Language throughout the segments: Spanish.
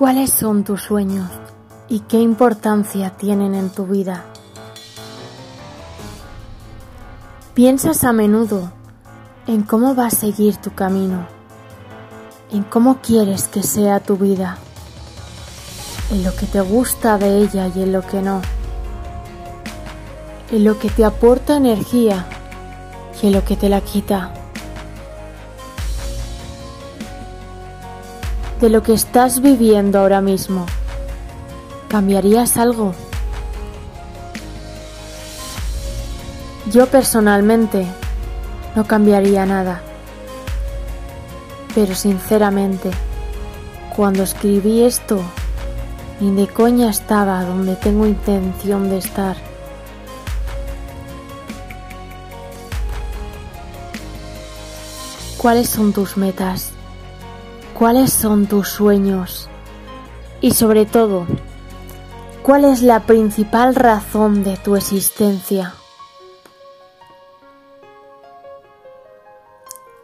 ¿Cuáles son tus sueños y qué importancia tienen en tu vida? Piensas a menudo en cómo va a seguir tu camino, en cómo quieres que sea tu vida, en lo que te gusta de ella y en lo que no, en lo que te aporta energía y en lo que te la quita. De lo que estás viviendo ahora mismo, ¿cambiarías algo? Yo personalmente no cambiaría nada, pero sinceramente, cuando escribí esto, ni de coña estaba donde tengo intención de estar. ¿Cuáles son tus metas? ¿Cuáles son tus sueños? Y sobre todo, ¿cuál es la principal razón de tu existencia?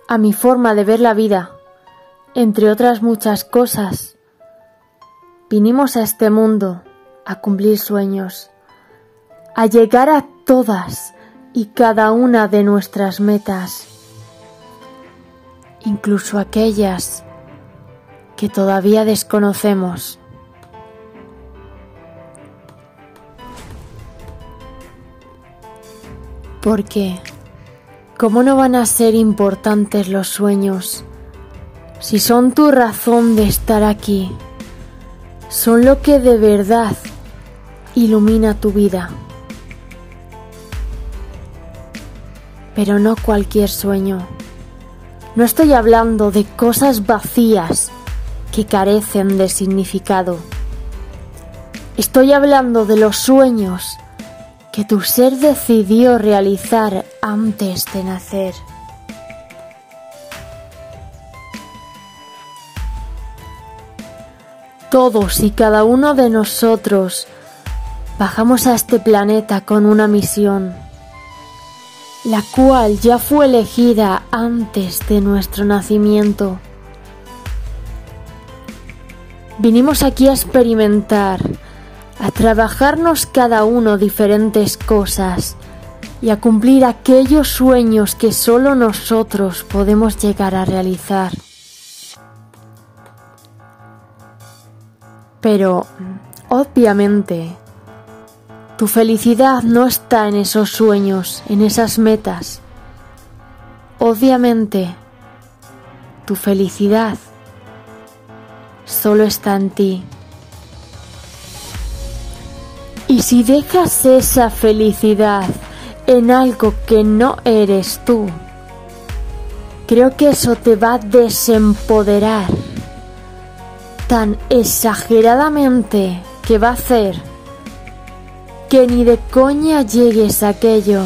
A mi forma de ver la vida, entre otras muchas cosas, vinimos a este mundo a cumplir sueños, a llegar a todas y cada una de nuestras metas, incluso aquellas que todavía desconocemos. Porque, ¿cómo no van a ser importantes los sueños si son tu razón de estar aquí? Son lo que de verdad ilumina tu vida. Pero no cualquier sueño. No estoy hablando de cosas vacías que carecen de significado. Estoy hablando de los sueños que tu ser decidió realizar antes de nacer. Todos y cada uno de nosotros bajamos a este planeta con una misión, la cual ya fue elegida antes de nuestro nacimiento. Vinimos aquí a experimentar, a trabajarnos cada uno diferentes cosas y a cumplir aquellos sueños que solo nosotros podemos llegar a realizar. Pero, obviamente, tu felicidad no está en esos sueños, en esas metas. Obviamente, tu felicidad solo está en ti. Y si dejas esa felicidad en algo que no eres tú, creo que eso te va a desempoderar tan exageradamente que va a hacer que ni de coña llegues a aquello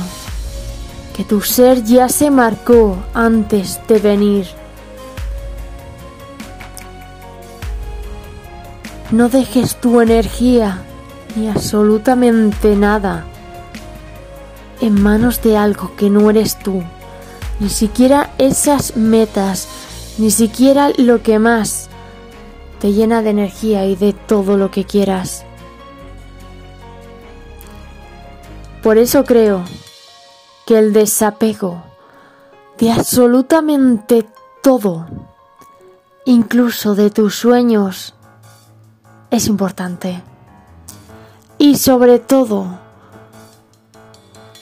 que tu ser ya se marcó antes de venir. No dejes tu energía ni absolutamente nada en manos de algo que no eres tú. Ni siquiera esas metas, ni siquiera lo que más te llena de energía y de todo lo que quieras. Por eso creo que el desapego de absolutamente todo, incluso de tus sueños, es importante. Y sobre todo,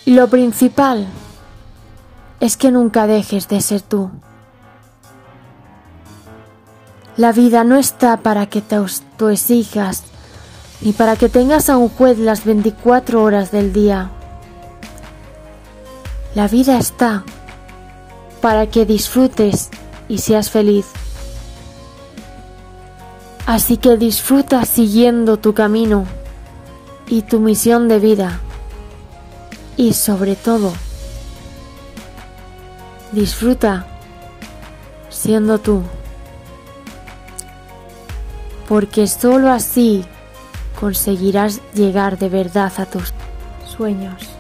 lo principal es que nunca dejes de ser tú. La vida no está para que te exijas ni para que tengas a un juez las 24 horas del día. La vida está para que disfrutes y seas feliz. Así que disfruta siguiendo tu camino y tu misión de vida. Y sobre todo, disfruta siendo tú. Porque sólo así conseguirás llegar de verdad a tus sueños.